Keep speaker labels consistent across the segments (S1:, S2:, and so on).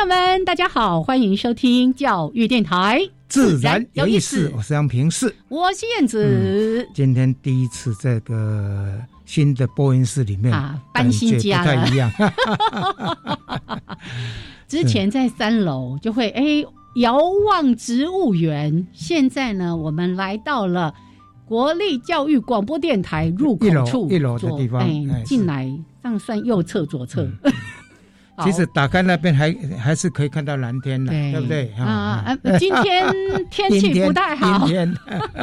S1: 友们，大家好，欢迎收听教育电台，
S2: 自然有意思。我是杨平世，
S1: 我是燕子。
S2: 今天第一次这个新的播音室里面
S1: 啊，搬新家
S2: 了，不太一样。
S1: 之前在三楼就会哎遥望植物园，现在呢，我们来到了国立教育广播电台入口处
S2: 一楼的地方，
S1: 哎，进来这样算右侧左侧。
S2: 其实打开那边还还是可以看到蓝天的，对不对？
S1: 啊今天 天气不太好。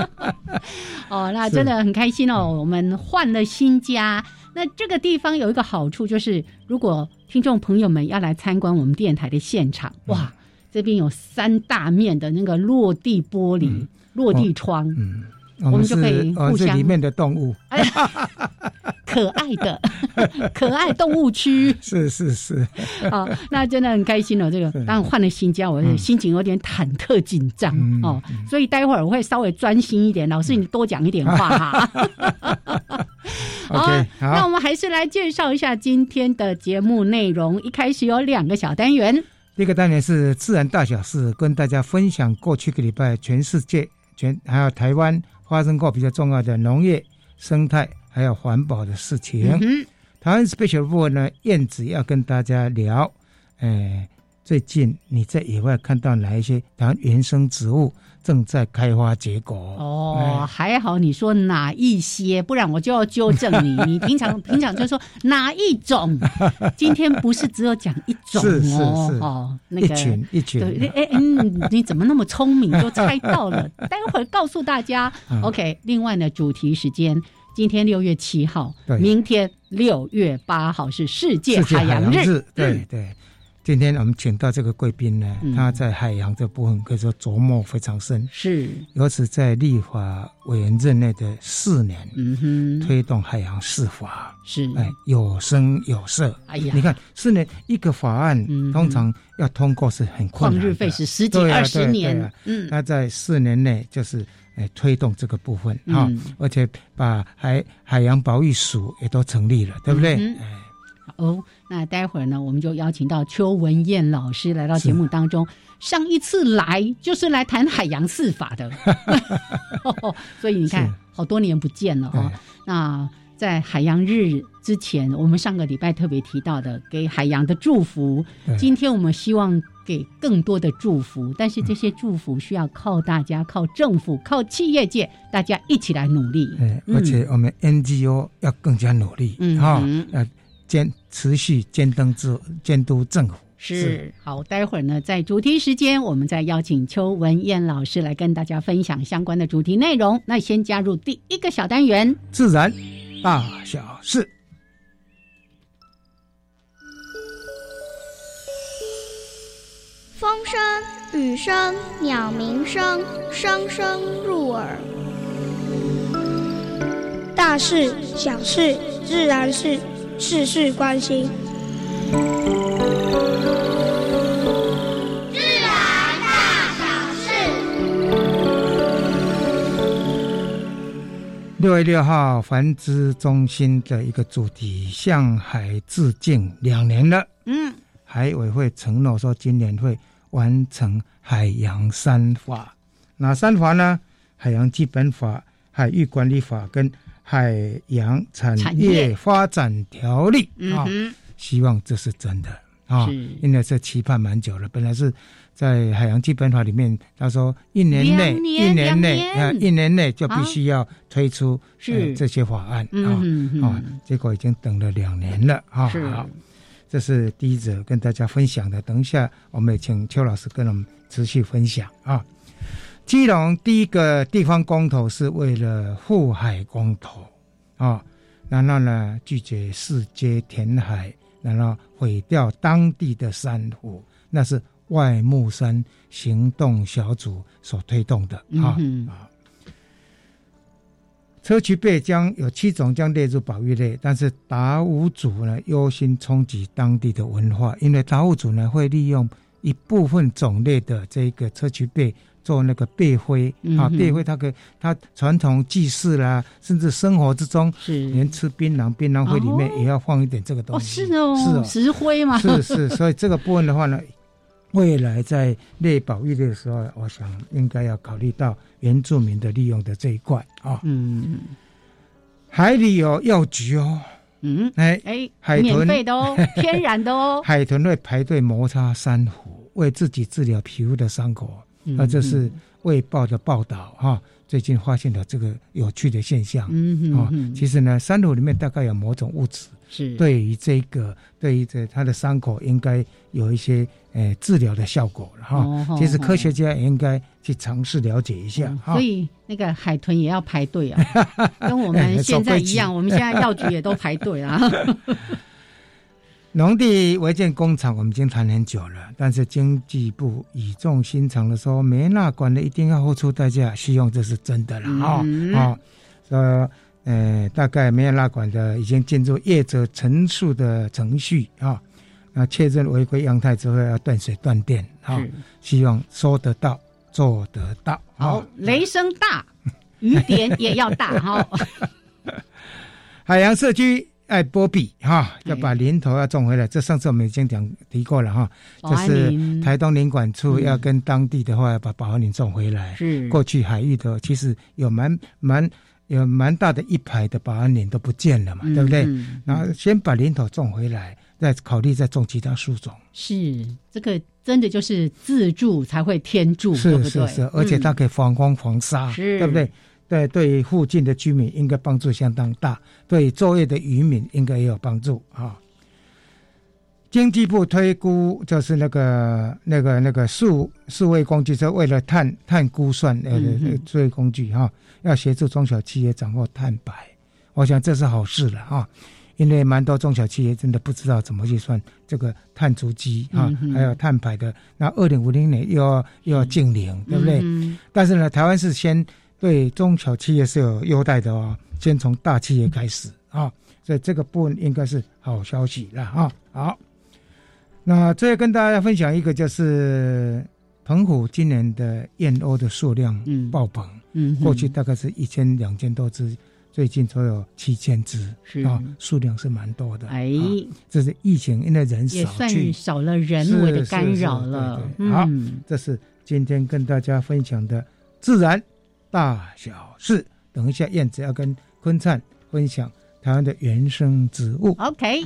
S1: 哦，那真的很开心哦！我们换了新家。那这个地方有一个好处，就是如果听众朋友们要来参观我们电台的现场，哇，这边有三大面的那个落地玻璃、落地窗，
S2: 嗯，
S1: 我们就可以互相
S2: 里面的动物。
S1: 可爱的 可爱动物区，
S2: 是是是，
S1: 好，那真的很开心哦。这个当然换了新家，我心情有点忐忑紧张哦，所以待会儿我会稍微专心一点。老师，你多讲一点话 哈。
S2: 好，
S1: 那我们还是来介绍一下今天的节目内容。一开始有两个小单元，
S2: 第一个单元是自然大小事，跟大家分享过去个礼拜全世界全还有台湾发生过比较重要的农业生态。还有环保的事情。台湾 special 部分呢，燕子要跟大家聊，哎，最近你在野外看到哪一些台湾原生植物正在开花结果？
S1: 哦，还好你说哪一些，不然我就要纠正你。你平常平常就说哪一种？今天不是只有讲一种哦，哦，那
S2: 个一群一群。
S1: 对，哎嗯，你怎么那么聪明，就猜到了？待会儿告诉大家。OK，另外呢，主题时间。今天六月七号，明天六月八号是世界海洋日。
S2: 对对，今天我们请到这个贵宾呢，他在海洋这部分可以说琢磨非常深。
S1: 是，
S2: 尤其在立法委员任内的四年，嗯哼，推动海洋释法，
S1: 是
S2: 哎有声有色。哎呀，你看四年一个法案，通常要通过是很困难，旷
S1: 日费时十几二十年。
S2: 嗯，他在四年内就是。哎，推动这个部分哈，而且把海海洋保育署也都成立了，对不对？嗯，
S1: 哦，那待会儿呢，我们就邀请到邱文燕老师来到节目当中。上一次来就是来谈海洋四法的，所以你看，好多年不见了哈。那在海洋日之前，我们上个礼拜特别提到的给海洋的祝福，今天我们希望。给更多的祝福，但是这些祝福需要靠大家、靠政府、靠企业界，大家一起来努力。
S2: 嗯，而且我们 NGO 要更加努力，嗯哈，要监持续监督制监督政府。
S1: 是好，待会儿呢，在主题时间，我们再邀请邱文燕老师来跟大家分享相关的主题内容。那先加入第一个小单元：
S2: 自然大小事。
S3: 风声、雨声、鸟鸣声，声声入耳。大事、小事、自然事，事事关心。自然大小事。
S2: 六月六号，繁殖中心的一个主题“向海致敬”两年了。嗯。海委会承诺说，今年会完成海洋三法，哪三法呢？海洋基本法、海域管理法跟海洋产业发展条例啊。希望这是真的。啊
S1: 是，
S2: 因为这期盼蛮久了。本来是在海洋基本法里面，他说一年内
S1: 年
S2: 一年内
S1: 年
S2: 啊一年内就必须要推出
S1: 是
S2: 呃这些法案啊啊，结果已经等了两年了啊。这是第一则跟大家分享的。等一下我们也请邱老师跟我们持续分享啊。基隆第一个地方公投是为了护海公投啊，然后呢拒绝世界填海，然后毁掉当地的珊瑚，那是外木山行动小组所推动的啊、
S1: 嗯
S2: 啊。砗磲贝将有七种将列入保育类，但是达悟族呢忧心冲击当地的文化，因为达悟族呢会利用一部分种类的这个砗磲贝做那个贝灰、啊，
S1: 嗯啊
S2: 贝灰它可以它传统祭祀啦，甚至生活之中，
S1: 是
S2: 连吃槟榔，槟榔灰里面
S1: 哦。
S2: 也要放一点这个东
S1: 哦，
S2: 西。
S1: 是哦，
S2: 是哦。
S1: 石灰嘛，
S2: 是是，所以这个部分的话呢，未来在列保育的时候，我想应该要考虑到原住民的利用的这一块啊。
S1: 嗯
S2: 海里有药局哦，
S1: 嗯，
S2: 哎，
S1: 哎，
S2: 海豚
S1: 免费的哦，天然的哦，
S2: 海豚会排队摩擦珊瑚，为自己治疗皮肤的伤口。那
S1: 嗯
S2: 这是《卫报》的报道哈，最近发现了这个有趣的现象。嗯
S1: 嗯哼，
S2: 其实呢，珊瑚里面大概有某种物质，
S1: 是，
S2: 对于这个对于这他的伤口应该有一些呃治疗的效果了哈。
S1: 哦
S2: 其实科学家也应该去尝试了解一下哈。
S1: 嗯所以那个海豚也要排队啊，跟我
S2: 哎
S1: 们现在一样，我们现在药局也都排队啊。
S2: 农地违建工厂我们已经谈很久了，但是经济部语重心长的说，没那管的一定要付出代价，希望这是真的了哈
S1: 嗯
S2: 啊。说呃，大概没有拉管的已经进入业者陈述的程序啊，那确认违规样态之后要断水断电啊，
S1: 是
S2: 希望说得到做得到。
S1: 好，雷声大，雨点也要大哈。
S2: 海洋社区爱波比哈，
S1: 对
S2: 要把林头要种回来。这上次我们已经讲提过了哈，就是台东林管处
S1: 嗯
S2: 要跟当地的话要把保安林种回来。
S1: 是
S2: 过去海域的其实有蛮蛮有蛮大的一排的保安林都不见了嘛，对不对？
S1: 嗯
S2: 然后先把林头种回来，再考虑再种其他树种。
S1: 是这个真的就是自助才会天助，对不对？
S2: 是是是，而且它
S1: 嗯
S2: 可以防光防沙，
S1: 是
S2: 对不对？对，对附近的居民应该帮助相当大，对作业的渔民应该也有帮助啊。经济部推估就是那个那个那个数数位工具，是为了碳碳估算呃数位工具哈、要协助中小企业掌握碳排，我想这是好事了哈、因为蛮多中小企业真的不知道怎么去算这个碳足迹哈、
S1: 嗯
S2: 还有碳排的。那二零五零年又要又要净零，对不对？
S1: 嗯
S2: 但是呢，台湾是先对中小企业是有优待的哦，先从大企业开始啊，所以这个部分应该是好消息了啊。好，那最后跟大家分享一个，就是澎湖今年的燕鸥的数量
S1: 嗯
S2: 爆棚，过去大概是一千两千多只，最近都有七千只
S1: 是
S2: 啊，数量是蛮多的。
S1: 哎，
S2: 啊这是疫情因为人
S1: 也算
S2: 少去，
S1: 少了人为的干扰了。
S2: 好
S1: 嗯，
S2: 这是今天跟大家分享的自然大小事。等一下，燕子要跟坤灿分享台湾的原生植物。
S1: OK。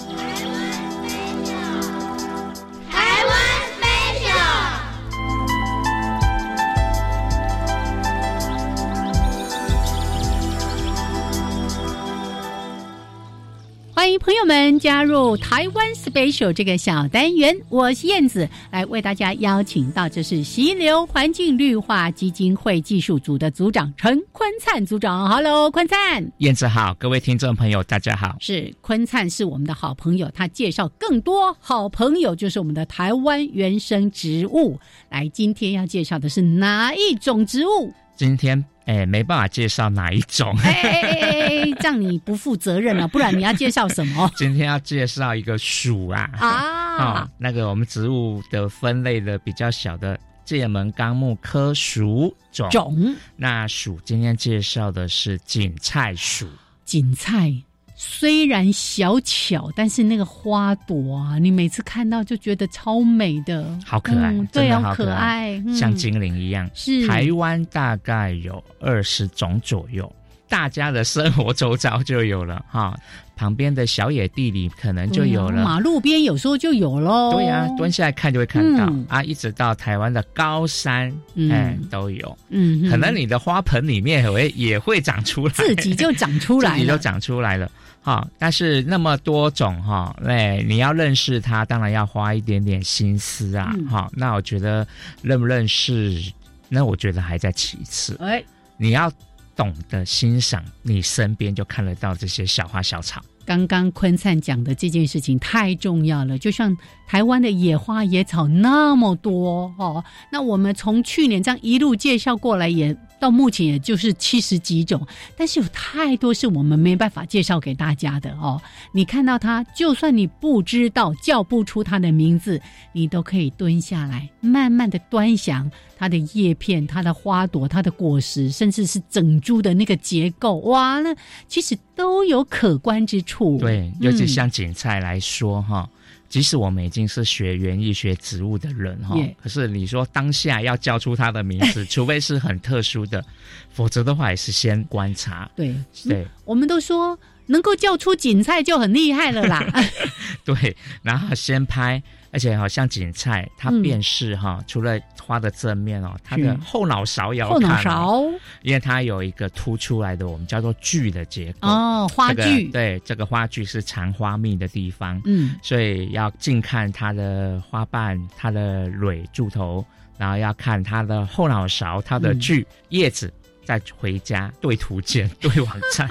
S1: 迎朋友们加入台湾 Special 这个小单元，我是燕子，来为大家邀请到这是溪流环境绿化基金会技术组的组长陈坤灿组长，Hello，坤灿。
S4: 燕子好，各位听众朋友，大家好。
S1: 是坤灿是我们的好朋友，他介绍更多好朋友，就是我们的台湾原生植物。来，今天要介绍的是哪一种植物？
S4: 今天哎没办法介绍哪一种，
S1: 哎哎哎哎哎，这样你不负责任了，不然你要介绍什么
S4: 今天要介绍一个属啊
S1: 啊
S4: 哦？那个我们植物的分类的比较小的界门纲目科属种。
S1: 种
S4: 那属今天介绍的是锦菜属。
S1: 锦菜虽然小巧，但是那个花朵啊，你每次看到就觉得超美的，
S4: 好可爱
S1: 嗯对，好可
S4: 爱像精灵一样。
S1: 是
S4: 台湾大概有二十种左右，大家的生活周遭就有了哈。旁边的小野地里可能就有了。
S1: 马路边有时候就有喽。
S4: 对呀、蹲下来看就会看到、
S1: 嗯
S4: 啊，一直到台湾的高山，
S1: 嗯
S4: 哎，都有。
S1: 嗯，
S4: 可能你的花盆里面也会也会长出来，
S1: 自己就长出来了，
S4: 自己就长出来了。哈，但是那么多种哈，哎，你要认识它，当然要花一点点心思啊。
S1: 嗯
S4: 哈、那我觉得认不认识，那我觉得还在其次。
S1: 哎，
S4: 你要懂得欣赏，你身边就看得到这些小花小草。
S1: 刚刚坤灿讲的这件事情太重要了，就像台湾的野花野草那么多哦，那我们从去年这样一路介绍过来，也到目前也就是七十几种，但是有太多是我们没办法介绍给大家的哦。你看到它，就算你不知道叫不出它的名字，你都可以蹲下来，慢慢的端详它的叶片、它的花朵、它的果实，甚至是整株的那个结构，哇，那其实都有可观之处。
S4: 对，尤其
S1: 嗯
S4: 像锦菜来说哈。即使我们已经是学园艺学植物的人哈可是你说当下要叫出它的名字，除非是很特殊的，否则的话也是先观察。
S1: 对
S4: 对
S1: 我们都说能够叫出锦菜就很厉害了啦。
S4: 对，然后先拍，而且好像锦菜它
S1: 嗯。
S4: 辨识哈，除了花的正面哦，它的后脑勺也要
S1: 后脑勺？
S4: 因为它有一个凸出来的，我们叫做距的结构。
S1: 哦，花
S4: 这个，对，这个花距是藏花蜜的地方，
S1: 嗯，
S4: 所以要近看它的花瓣、它的蕊柱头，然后要看它的后脑勺、它的
S1: 嗯。
S4: 距、叶子。再回家对图鉴、对网站，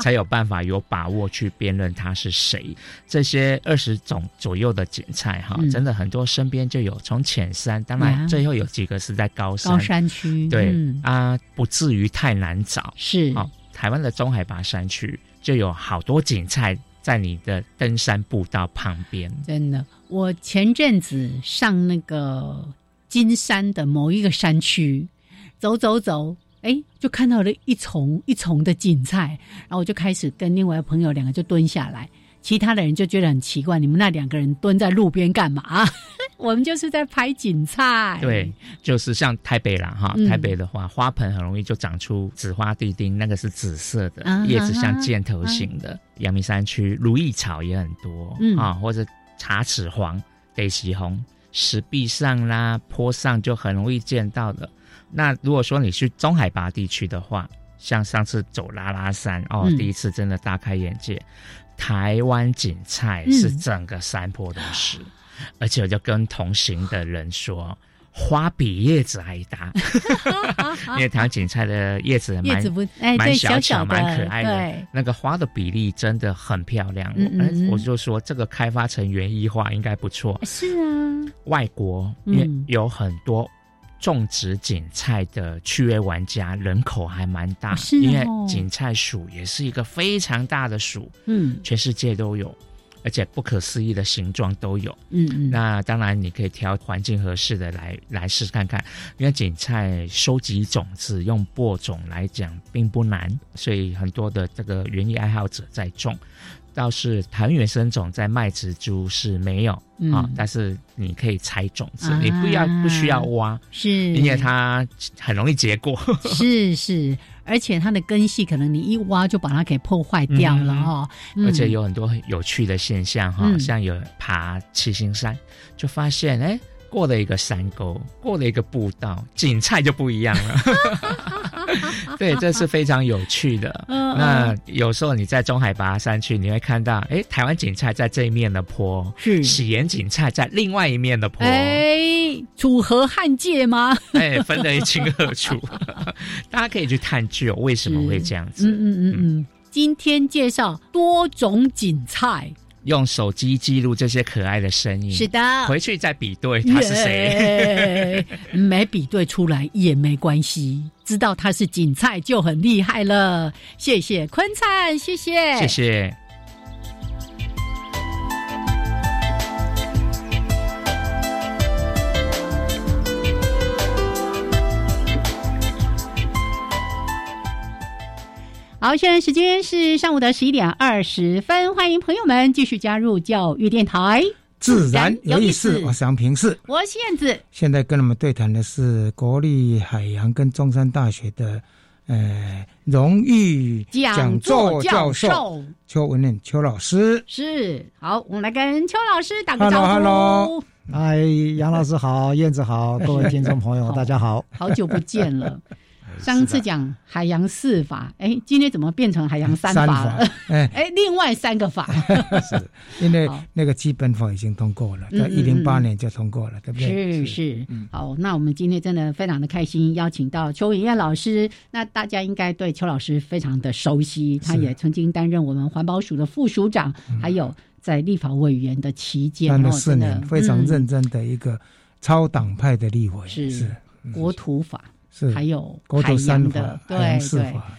S4: 才有办法有把握去辨认他是谁。这些二十种左右的锦菜哈，
S1: 嗯
S4: 真的很多身边就有。从浅山，当然最后有几个是在高山，
S1: 高山区，
S4: 对、
S1: 嗯
S4: 啊，不至于太难找。
S1: 是
S4: 好、台湾的中海拔山区就有好多景菜在你的登山步道旁边。
S1: 真的。我前阵子上那个金山的某一个山区，走走走，哎，就看到了一丛一丛的锦菜，然后我就开始跟另外一个朋友两个就蹲下来。其他的人就觉得很奇怪，你们那两个人蹲在路边干嘛？我们就是在拍锦菜。
S4: 对，就是像台北啦哈，
S1: 嗯
S4: 台北的话，花盆很容易就长出紫花地丁，那个是紫色的，
S1: 啊
S4: 叶子像箭头形的。阳明山区如意草也很多，
S1: 嗯
S4: 啊，或者茶齿黄、北极红，石壁上啦、坡上就很容易见到的。那如果说你去中海拔地区的话，像上次走拉拉山哦，
S1: 嗯。
S4: 第一次真的大开眼界。台湾锦菜
S1: 嗯。
S4: 是整个山坡都是，而且我就跟同行的人说，花比叶子还大，因为台湾锦菜的叶子蛮
S1: 叶子不哎，对，
S4: 蛮小巧、蛮可爱的，，那个花的比例真的很漂亮。
S1: 嗯嗯
S4: 我就说这个开发成园艺化应该不错。
S1: 是啊，
S4: 外国
S1: 嗯。
S4: 因为有很多种植锦菜的趣味玩家，人口还蛮大，因为锦菜属也是一个非常大的属，
S1: 嗯
S4: 全世界都有。而且不可思议的形状都有，
S1: 嗯嗯，
S4: 那当然你可以挑环境合适的来来试看看，因为锦菜收集种子用播种来讲并不难，所以很多的这个园艺爱好者在种。倒是藤原生种在卖植株是没有、
S1: 嗯。
S4: 啊，但是你可以采种子，
S1: 啊。
S4: 你不要不需要挖，
S1: 是。
S4: 因为它很容易结果。
S1: 是是，而且它的根系可能你一挖就把它给破坏掉了
S4: 嗯。
S1: 哈、
S4: 而且
S1: 嗯
S4: 有很多很有趣的现象哈，
S1: 嗯。
S4: 像有爬七星山，就发现哎，过了一个山沟，过了一个步道，景菜就不一样了。对，这是非常有趣的。
S1: 嗯
S4: 那有时候你在中海拔山区，你会看到，哎，台湾景菜在这一面的坡，
S1: 是
S4: 喜岩景菜在另外一面的坡，
S1: 哎，楚河汉界吗？
S4: 哎，分得一清二楚。大家可以去探究为什么会这样子。
S1: 嗯嗯嗯嗯。今天介绍多种锦菜，
S4: 用手机记录这些可爱的声音，
S1: 是的，
S4: 回去再比对他是谁。
S1: 耶 没比对出来也没关系，知道他是锦菜就很厉害了。谢谢坤灿，谢谢，
S4: 谢谢。
S1: 好，现在时间是上午的十一点二十分，欢迎朋友们继续加入教育电台，
S2: 自然有意思。我是杨平世，
S1: 我是燕子。
S2: 现在跟我们对谈的是国立海洋跟中山大学的呃荣誉讲座教授邱文念邱老师。
S1: 是，好，我们来跟邱老师打个招
S2: 呼。Hello，
S5: 嗨，杨老师好，燕子好，各位听众朋友，大家好，
S1: 好久不见了。上次讲海洋四法，哎，今天怎么变成海洋三法了？哎。哎，另外三个法，
S2: 是因为那个基本法已经通过了，在一零八年就通过了，对不
S1: 对？是是，好，那我们今天真的非常的开心，邀请到邱文燕老师。那大家应该对邱老师非常的熟悉，他也曾经担任我们环保署的副署长，还有在立法委员的期间，
S2: 担了四年，非常认真的一个超党派的立委，
S1: 是。国土法。还有
S2: 海
S1: 洋的，对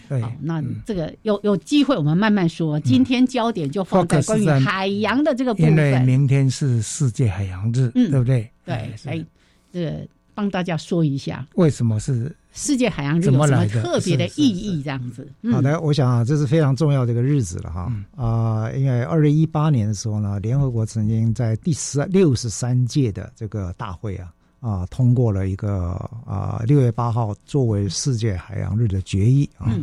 S1: 对，好，那这个有有机会我们慢慢说。今天焦点就放在关于海洋的这个部分。因
S2: 为明天是世界海洋日，对不对？
S1: 对，哎，这个帮大家说一下，
S2: 为什么是
S1: 世界海洋日？有什么特别的意义？这样子。
S5: 好的，我想啊，这是非常重要的一个日子了哈。啊，因为二零一八年的时候呢，联合国曾经在第十六十三届的这个大会啊。啊，通过了一个啊，六月八号作为世界海洋日的决议啊。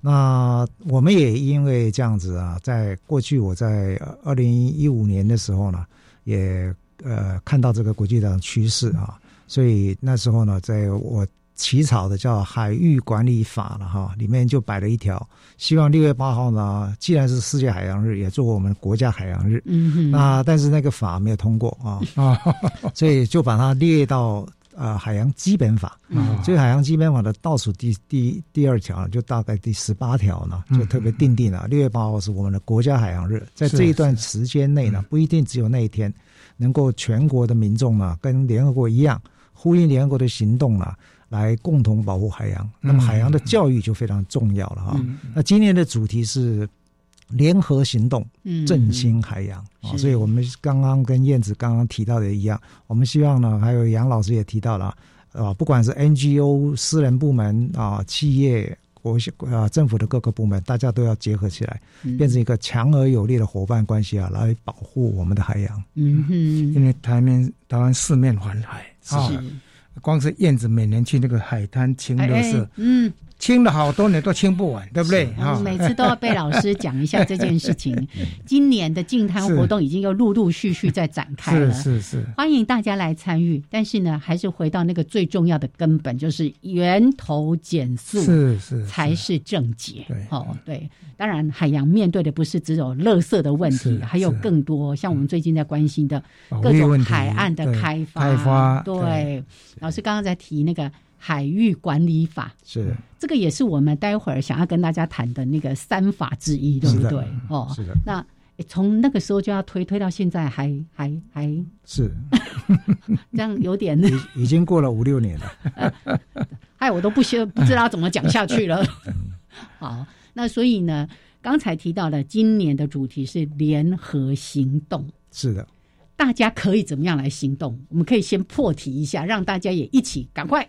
S5: 那我们也因为这样子啊，在过去我在二零一五年的时候呢，也呃看到这个国际的趋势啊，所以那时候呢，在我。起草的叫《海域管理法》了哈，里面就摆了一条，希望六月八号呢，既然是世界海洋日，也做我们国家海洋日。嗯哼。那但是那个法没有通过啊啊，所以就把它列到呃海洋基本法。嗯。所以海洋基本法的倒数第第第二条，就大概第十八条呢，就特别定定了六月八号是我们的国家海洋日，在这一段时间内呢，不一定只有那一天，能够全国的民众呢，跟联合国一样，呼应联合国的行动呢。来共同保护海洋，那么海洋的教育就非常重要了哈。那今年的主题是联合行动，振兴海洋啊。所以我们刚刚跟燕子刚刚提到的一样，我们希望呢，还有杨老师也提到了啊，不管是 NGO、私人部门啊、企业、国啊政府的各个部门，大家都要结合起来，变成一个强而有力的伙伴关系啊，来保护我们的海洋。
S1: 嗯哼，
S2: 因为台面台湾四面环海
S1: 是。
S2: 光是燕子每年去那个海滩清热色，嗯。清了好多年都清不完，对不对？
S1: 啊，每次都要被老师讲一下这件事情。今年的净滩活动已经又陆陆续续在展开了，
S2: 是是是，
S1: 欢迎大家来参与。但是呢，还是回到那个最重要的根本，就是源头减速，
S2: 是是
S1: 才是正解。
S2: 对，
S1: 哦对。当然，海洋面对的不是只有垃圾的问题，还有更多像我们最近在关心的各种海岸的开发。
S2: 开发
S1: 对，老师刚刚在提那个。海域管理法
S5: 是
S1: 这个，也是我们待会儿想要跟大家谈的那个三法之一，对不对？
S5: 哦，是的。
S1: 那从那个时候就要推推到现在，还还还
S5: 是
S1: 这样，有点
S5: 已已经过了五六年了。
S1: 哎，我都不知不知道怎么讲下去了。好，那所以呢，刚才提到的今年的主题是联合行动，
S5: 是的。
S1: 大家可以怎么样来行动？我们可以先破题一下，让大家也一起赶快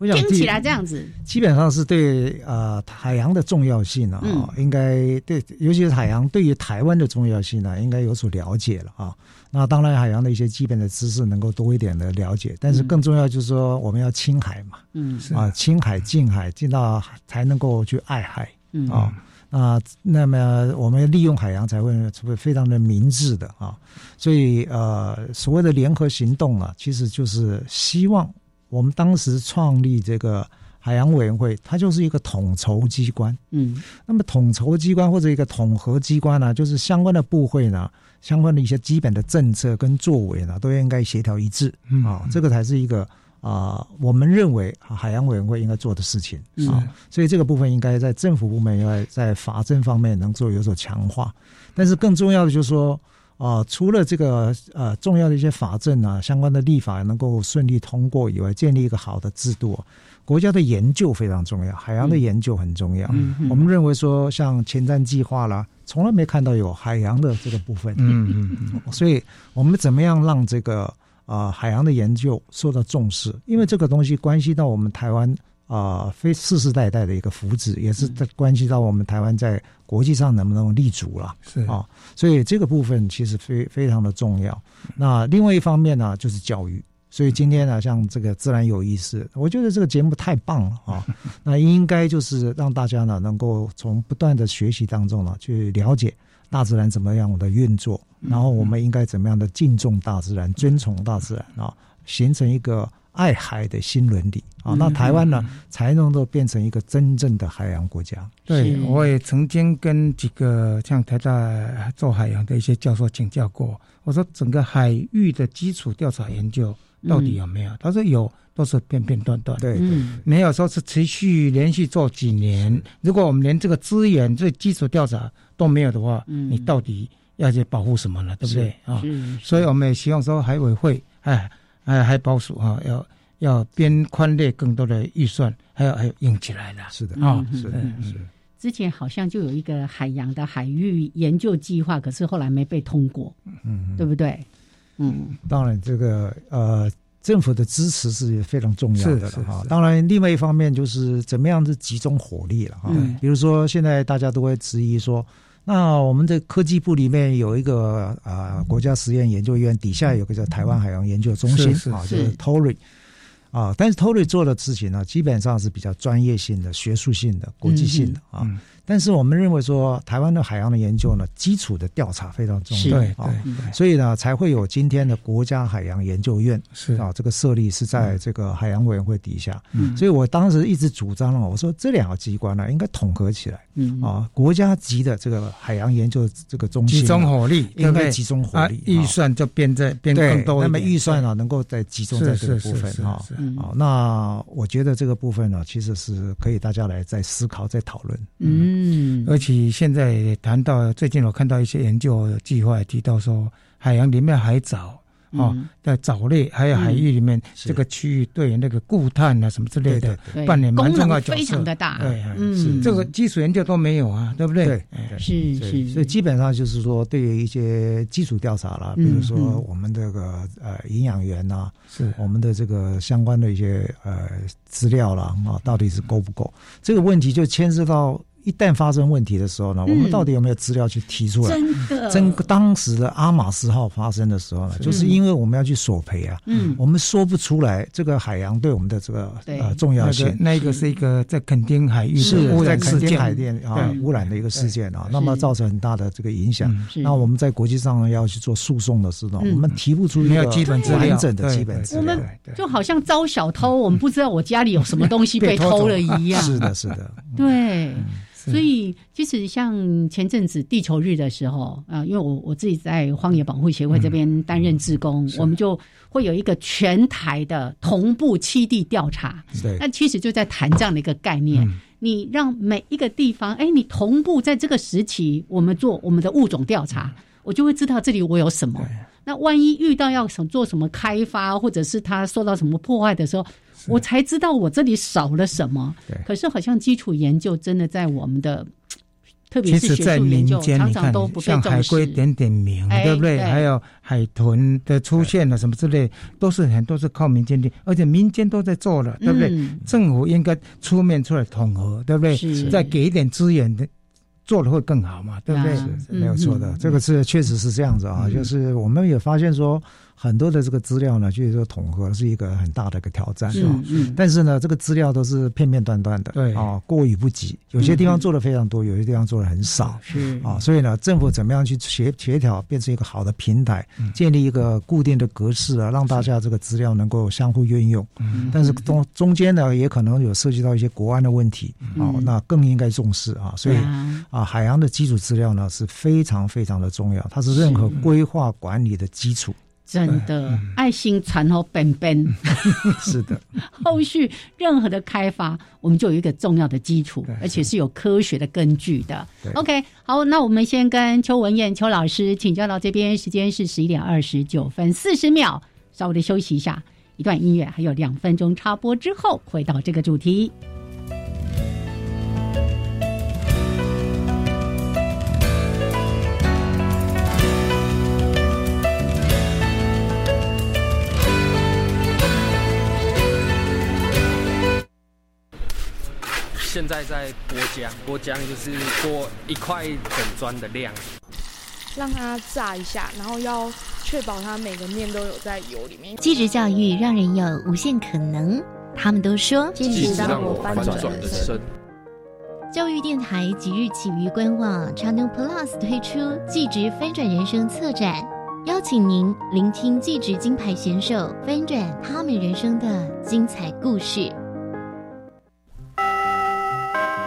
S1: 听起来这样子。
S5: 基本上是对呃海洋的重要性啊，应该对，尤其是海洋对于台湾的重要性呢，应该有所了解了啊。那当然，海洋的一些基本的知识能够多一点的了解，但是更重要就是说，我们要亲海嘛，嗯，啊，亲海、近海、近到才能够去爱海啊。啊，那么我们利用海洋才会会非常的明智的啊，所以呃，所谓的联合行动啊，其实就是希望我们当时创立这个海洋委员会，它就是一个统筹机关，嗯，那么统筹机关或者一个统合机关呢，就是相关的部会呢，相关的一些基本的政策跟作为呢，都应该协调一致，啊，这个才是一个。啊，我们认为海洋委员会应该做的事情。啊，所以这个部分应该在政府部门应该在法政方面能做有所强化。但是更重要的就是说，啊，除了这个呃重要的一些法政啊相关的立法能够顺利通过以外，建立一个好的制度，国家的研究非常重要，海洋的研究很重要。我们认为说，像前瞻计划啦，从来没看到有海洋的这个部分。嗯嗯嗯，所以我们怎么样让这个？啊，海洋的研究受到重视，因为这个东西关系到我们台湾啊非世世代代的一个福祉，也是在关系到我们台湾在国际上能不能立足了。
S2: 是
S5: 啊，所以这个部分其实非非常的重要。那另外一方面呢，就是教育。所以今天呢，像这个自然有意思，我觉得这个节目太棒了啊！那应该就是让大家呢，能够从不断的学习当中呢，去了解大自然怎么样的运作，然后我们应该怎么样的敬重大自然、尊崇大自然啊，形成一个爱海的新伦理啊。那台湾呢，才能够变成一个真正的海洋国家。
S2: 对，我也曾经跟几个像台大做海洋的一些教授请教过，我说整个海域的基础调查研究。到底有没有？他说有，都是片片段段。
S5: 对，
S2: 没有说是持续连续做几年。如果我们连这个资源、这基础调查都没有的话，你到底要去保护什么呢？对不对啊？所以我们也希望说，海委会、哎哎海保守哈，要要编宽列更多的预算，还要还要用起来了。
S5: 是的
S2: 啊，
S5: 是的，是。
S1: 之前好像就有一个海洋的海域研究计划，可是后来没被通过，嗯，对不对？
S5: 嗯，当然，这个呃，政府的支持是非常重要的了哈。当然，另外一方面就是怎么样子集中火力了哈。比如说，现在大家都会质疑说，那我们的科技部里面有一个啊国家实验研究院，底下有个叫台湾海洋研究中心啊，就是 TORI 啊。但是 TORI 做的事情呢，基本上是比较专业性的、学术性的、国际性的啊。但是我们认为说，台湾的海洋的研究呢，基础的调查非常重要，
S2: 对
S5: 对，所以呢，才会有今天的国家海洋研究院
S2: 是。
S5: 啊，这个设立是在这个海洋委员会底下。嗯，所以我当时一直主张了，我说这两个机关呢，应该统合起来，嗯啊，国家级的这个海洋研究这个中心
S2: 集中火力，
S5: 应该集中火力，
S2: 预算就变在变更多，
S5: 那么预算呢，能够再集中在这个部分啊，啊，那我觉得这个部分呢，其实是可以大家来再思考、再讨论，
S2: 嗯，而且。现在谈到最近，我看到一些研究计划提到说，海洋里面海藻。哦，在藻类还有海域里面，这个区域对那个固碳啊什么之类的扮演蛮重要角色，
S1: 非常的大。
S2: 对，嗯，这个基础研究都没有啊，对不对？
S5: 对，
S1: 是是。
S5: 所以基本上就是说，对于一些基础调查了，比如说我们这个呃营养源呐，
S2: 是
S5: 我们的这个相关的一些呃资料了啊，到底是够不够？这个问题就牵涉到。一旦发生问题的时候呢，我们到底有没有资料去提出来？
S1: 真的，
S5: 真当时的阿马斯号发生的时候呢，就是因为我们要去索赔啊，嗯，我们说不出来这个海洋对我们的这个呃重要性。
S2: 那个是一个在垦丁海域
S5: 是
S2: 污染
S5: 垦丁海淀啊污染的一个事件啊，那么造成很大的这个影响。那我们在国际上要去做诉讼的时候，我们提不出一个
S2: 基本
S5: 完整的基本资料。
S1: 我们就好像招小偷，我们不知道我家里有什么东西被 偷了一样。
S5: 是的，是的，
S1: 对。所以，其实像前阵子地球日的时候啊，因为我我自己在荒野保护协会这边担任志工，我们就会有一个全台的同步七地调查。
S5: 对，
S1: 那其实就在谈这样的一个概念：你让每一个地方，哎，你同步在这个时期，我们做我们的物种调查，我就会知道这里我有什么。那万一遇到要想做什么开发，或者是它受到什么破坏的时候。我才知道我这里少了什么。
S5: 对，
S1: 可是好像基础研究真的在我们的，特别是学术研究，常常都不被
S2: 像海龟点点名，对不对？还有海豚的出现了什么之类，都是很多是靠民间的，而且民间都在做了，对不对？政府应该出面出来统合，对不对？再给一点资源的，做的会更好嘛，对不对？
S5: 没有错的，这个是确实是这样子啊，就是我们也发现说。很多的这个资料呢，就是说统合是一个很大的一个挑战啊。但是呢，这个资料都是片片段段的，
S2: 对
S5: 啊，过于不及。有些地方做的非常多，有些地方做的很少。
S2: 是
S5: 啊，所以呢，政府怎么样去协协调，变成一个好的平台，建立一个固定的格式啊，让大家这个资料能够相互运用。但是中中间呢，也可能有涉及到一些国安的问题啊，那更应该重视啊。所以啊，海洋的基础资料呢是非常非常的重要，它是任何规划管理的基础。
S1: 真的，爱心传好本本，
S5: 是的。
S1: 后续任何的开发，我们就有一个重要的基础，而且是有科学的根据的。OK，好，那我们先跟邱文燕邱老师请教到这边，时间是十一点二十九分四十秒，稍微的休息一下，一段音乐，还有两分钟插播之后，回到这个主题。
S6: 现在在剥浆，剥浆就是剥一块整砖的量，
S7: 让它炸一下，然后要确保它每个面都有在油里面。
S8: 继职教育让人有无限可能，他们都说
S7: 继职让我翻转人生。
S8: 教育电台即日起于官网 Channel Plus 推出“继职翻转人生”策展，邀请您聆听继职金牌选手翻转他们人生的精彩故事。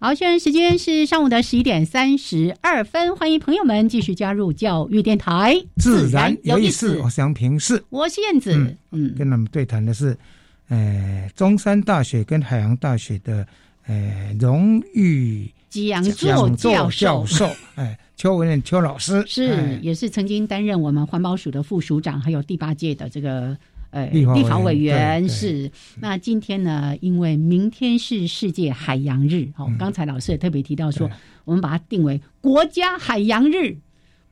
S1: 好，现在时间是上午的十一点三十二分，欢迎朋友们继续加入教育电台，
S2: 自然有意思。我是杨平是，
S1: 我是燕子。
S2: 嗯，跟他们对谈的是，呃，中山大学跟海洋大学的呃荣誉
S1: 讲座教
S2: 授，哎，邱文任邱老师
S1: 是，也是曾经担任我们环保署的副署长，还有第八届的这个。呃，立法委员是。那今天呢，因为明天是世界海洋日，哦，刚才老师也特别提到说，我们把它定为国家海洋日，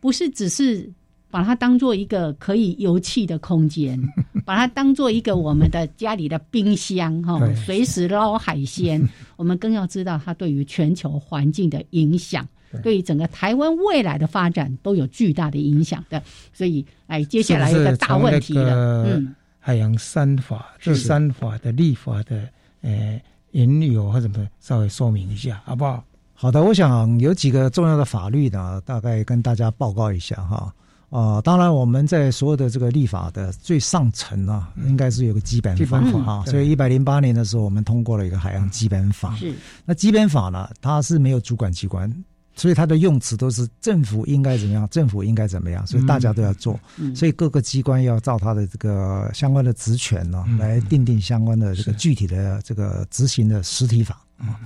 S1: 不是只是把它当做一个可以游憩的空间，把它当做一个我们的家里的冰箱，哈，随时捞海鲜。我们更要知道它对于全球环境的影响，对于整个台湾未来的发展都有巨大的影响的。所以，哎，接下来一个大问题了，嗯。
S2: 海洋三法，这三法的立法的呃缘由或什么，稍微说明一下，好不好？
S5: 好的，我想有几个重要的法律呢，大概跟大家报告一下哈。啊，当然我们在所有的这个立法的最上层啊，应该是有个基本法啊。所以一百零八年的时候，我们通过了一个海洋基本法。
S1: 是，
S5: 那基本法呢，它是没有主管机关。所以它的用词都是政府应该怎么样，政府应该怎么样，所以大家都要做，所以各个机关要照它的这个相关的职权呢，来定定相关的这个具体的这个执行的实体法。啊。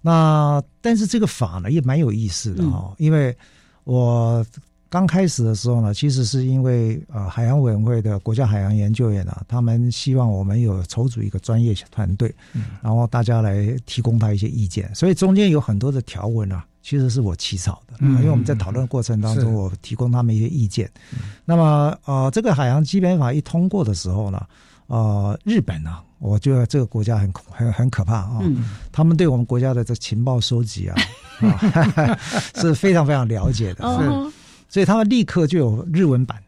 S5: 那但是这个法呢也蛮有意思的哈，因为我刚开始的时候呢，其实是因为呃海洋委员会的国家海洋研究院啊，他们希望我们有筹组一个专业团队，然后大家来提供他一些意见，所以中间有很多的条文啊。其实是我起草的，因为我们在讨论过程当中，我提供他们一些意见。那么，呃，这个海洋基本法一通过的时候呢，呃，日本呢，我觉得这个国家很很很可怕啊，他们对我们国家的这情报收集啊，是非常非常了解的，是。所以他们立刻就有日文版。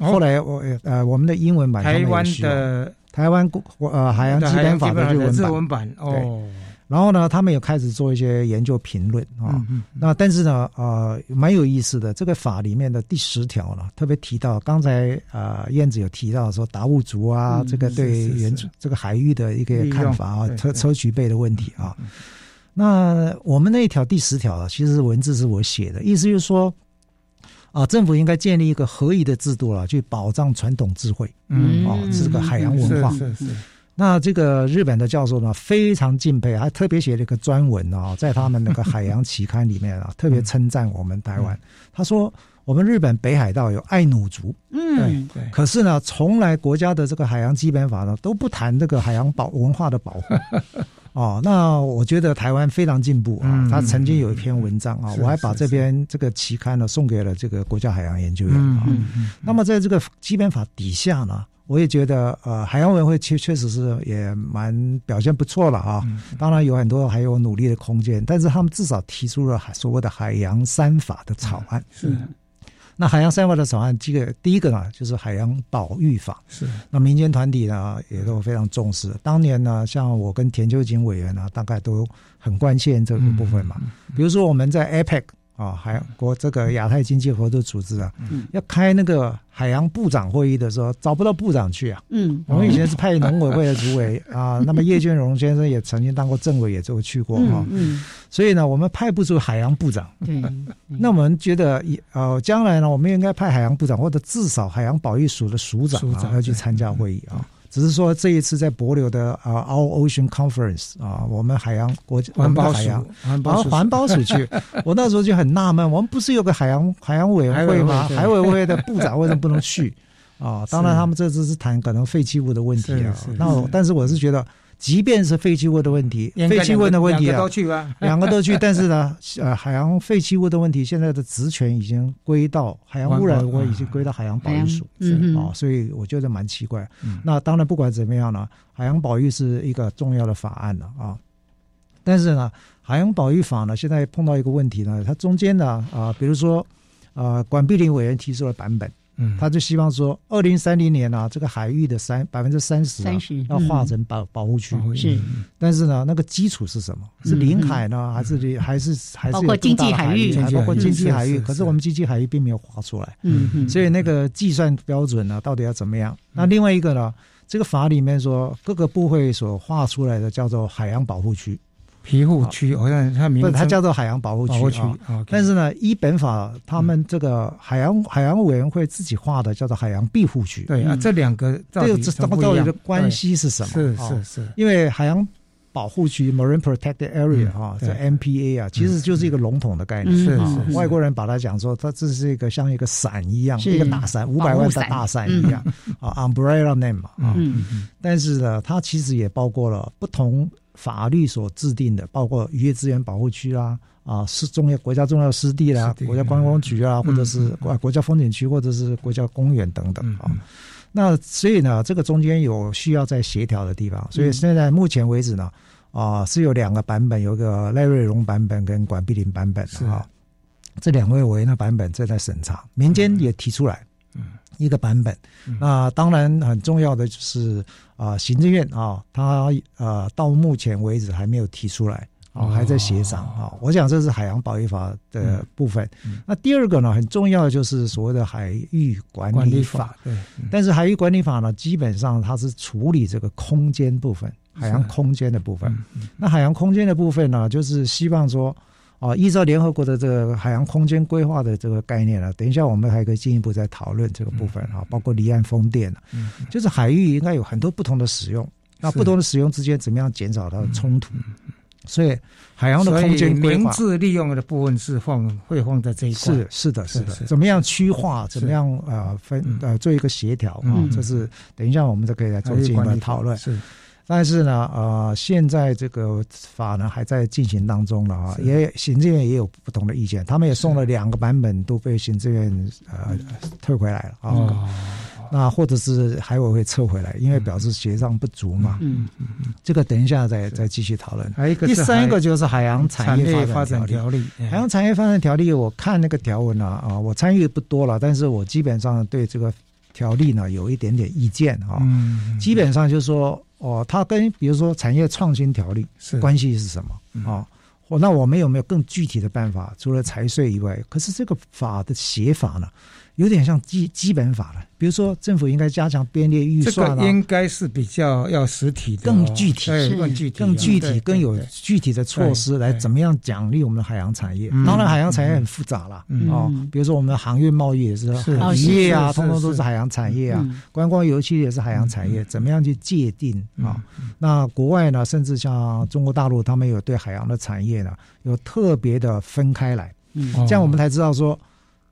S5: 后来我呃，我们的英文版，
S2: 台湾的
S5: 台湾国呃海洋基本法的日
S2: 文版。哦。
S5: 然后呢，他们也开始做一些研究评论啊。那但是呢，呃，蛮有意思的。这个法里面的第十条呢，特别提到，刚才呃燕子有提到说达悟族啊，这个对原这个海域的一个看法啊，抽抽取备的问题啊。那我们那一条第十条啊，其实文字是我写的，意思就是说，啊，政府应该建立一个合宜的制度了，去保障传统智慧，嗯，哦，这个海洋文化。
S2: 是是是。
S5: 那这个日本的教授呢，非常敬佩，还特别写了一个专文啊，在他们那个海洋期刊里面啊，特别称赞我们台湾。他说，我们日本北海道有爱努族，
S1: 嗯，
S5: 对，可是呢，从来国家的这个海洋基本法呢，都不谈这个海洋保文化的保护。哦，那我觉得台湾非常进步啊。他曾经有一篇文章啊，我还把这篇这个期刊呢送给了这个国家海洋研究院啊。那么在这个基本法底下呢，我也觉得呃，海洋委员会确确实是也蛮表现不错了啊。当然有很多还有努力的空间，但是他们至少提出了所谓的海洋三法的草案。
S2: 是。
S5: 那海洋三法的草案，这个第一个呢，就是海洋保育法。
S2: 是。
S5: 那民间团体呢，也都非常重视。当年呢，像我跟田秋瑾委员呢，大概都很关心这个部分嘛。比如说我们在 APEC。啊，海洋国这个亚太经济合作组织啊，要开那个海洋部长会议的时候，找不到部长去啊。
S1: 嗯，
S5: 我们以前是派农委会的主委 啊，那么叶建荣先生也曾经当过政委，也就去过哈。
S1: 嗯，
S5: 所以呢，我们派不出海洋部长。
S1: 对，
S5: 那我们觉得，呃，将来呢，我们应该派海洋部长，或者至少海洋保育署的署长啊，要去参加会议啊。只是说这一次在博流的啊，Our Ocean Conference 啊，我们海洋国
S2: 环保
S5: 海洋
S2: 环
S5: 保环保署去，我那时候就很纳闷，我们不是有个海洋海洋委员会吗？海委会的部长为什么不能去？啊，当然他们这次是谈可能废弃物的问题啊。那但是我是觉得。即便是废弃物的问题，废弃物的问题啊，
S2: 两个都去吧，
S5: 两个都去。但是呢，呃，海洋废弃物的问题，现在的职权已经归到海洋污染，我已经归到海洋保育署，啊，所以我觉得蛮奇怪。那当然，不管怎么样呢，海洋保育是一个重要的法案了啊。但是呢，海洋保育法呢，现在碰到一个问题呢，它中间呢，啊，比如说，啊，管碧林委员提出了版本。
S2: 嗯，
S5: 他就希望说，二零三零年啊，这个海域的三百分之三十啊，要划成保保护区。
S1: 是，
S5: 但是呢，那个基础是什么？是领海呢，还是还是还是
S1: 包括经济海域？
S5: 包括经济海域。可是我们经济海域并没有划出来。
S1: 嗯嗯。
S5: 所以那个计算标准呢，到底要怎么样？那另外一个呢，这个法里面说，各个部会所划出来的叫做海洋保护区。
S2: 庇护区好。像它名，
S5: 它叫做海洋保护区啊。但是呢，一本法，他们这个海洋海洋委员会自己画的叫做海洋庇护区。
S2: 对啊，这两个
S5: 这个这到底的关系是什么？
S2: 是是是，
S5: 因为海洋保护区 （Marine Protected Area） 哈，这 MPA 啊，其实就是一个笼统的概念。
S2: 是
S5: 是，外国人把它讲说，它这是一个像一个伞一样，一个大伞，五百万的大伞一样啊，umbrella name 啊。但是呢，它其实也包括了不同。法律所制定的，包括渔业资源保护区啦，啊，是重要国家重要湿地啦，国家观光局啊，或者是国国家风景区，或者是国家公园等等啊。那所以呢，这个中间有需要在协调的地方。所以现在目前为止呢，啊，是有两个版本，有个赖瑞荣版本跟管碧林版本啊。这两位委员的版本正在审查，民间也提出来。一个版本，那当然很重要的就是啊，行政院啊，他呃到目前为止还没有提出来啊，还在协商啊。我想这是海洋保育法的部分。那第二个呢，很重要的就是所谓的海域管理法。
S2: 对，
S5: 但是海域管理法呢，基本上它是处理这个空间部分，海洋空间的部分。那海洋空间的部分呢，就是希望说。啊，依照联合国的这个海洋空间规划的这个概念呢，等一下我们还可以进一步再讨论这个部分啊，包括离岸风电
S2: 嗯，
S5: 就是海域应该有很多不同的使用，那不同的使用之间怎么样减少它的冲突？所以海洋的空间规
S2: 划、明利用的部分是放会放在这一
S5: 块，是是的，是的，怎么样区划？怎么样呃分呃做一个协调啊？这是等一下我们就可以来做进一步讨论。
S2: 是。
S5: 但是呢，呃，现在这个法呢还在进行当中了啊，也行政院也有不同的意见，他们也送了两个版本，都被行政院呃退回来了啊。那或者是海委会撤回来，因为表示协商不足嘛。
S1: 嗯嗯
S5: 嗯，这个等一下再再继续讨论。
S2: 还有一个
S5: 第三个就是海洋
S2: 产
S5: 业
S2: 发展条例。
S5: 海洋产业发展条例，我看那个条文呢啊，我参与不多了，但是我基本上对这个条例呢有一点点意见啊。
S2: 嗯，
S5: 基本上就是说。哦，它跟比如说产业创新条例关系是什么啊？哦，那我们有没有更具体的办法？除了财税以外，可是这个法的写法呢，有点像基基本法了。比如说，政府应该加强编列预算
S2: 啊，应该是比较要实体的，
S5: 更具体，
S2: 更具体，
S5: 更具体，更有具体的措施来怎么样奖励我们的海洋产业。当然，海洋产业很复杂了哦，比如说我们的航运贸易也是渔业啊，通通都是海洋产业啊。观光游憩也是海洋产业，怎么样去界定啊？那国外呢，甚至像中国大陆，他们有对海洋的产业呢，有特别的分开来，这样我们才知道说。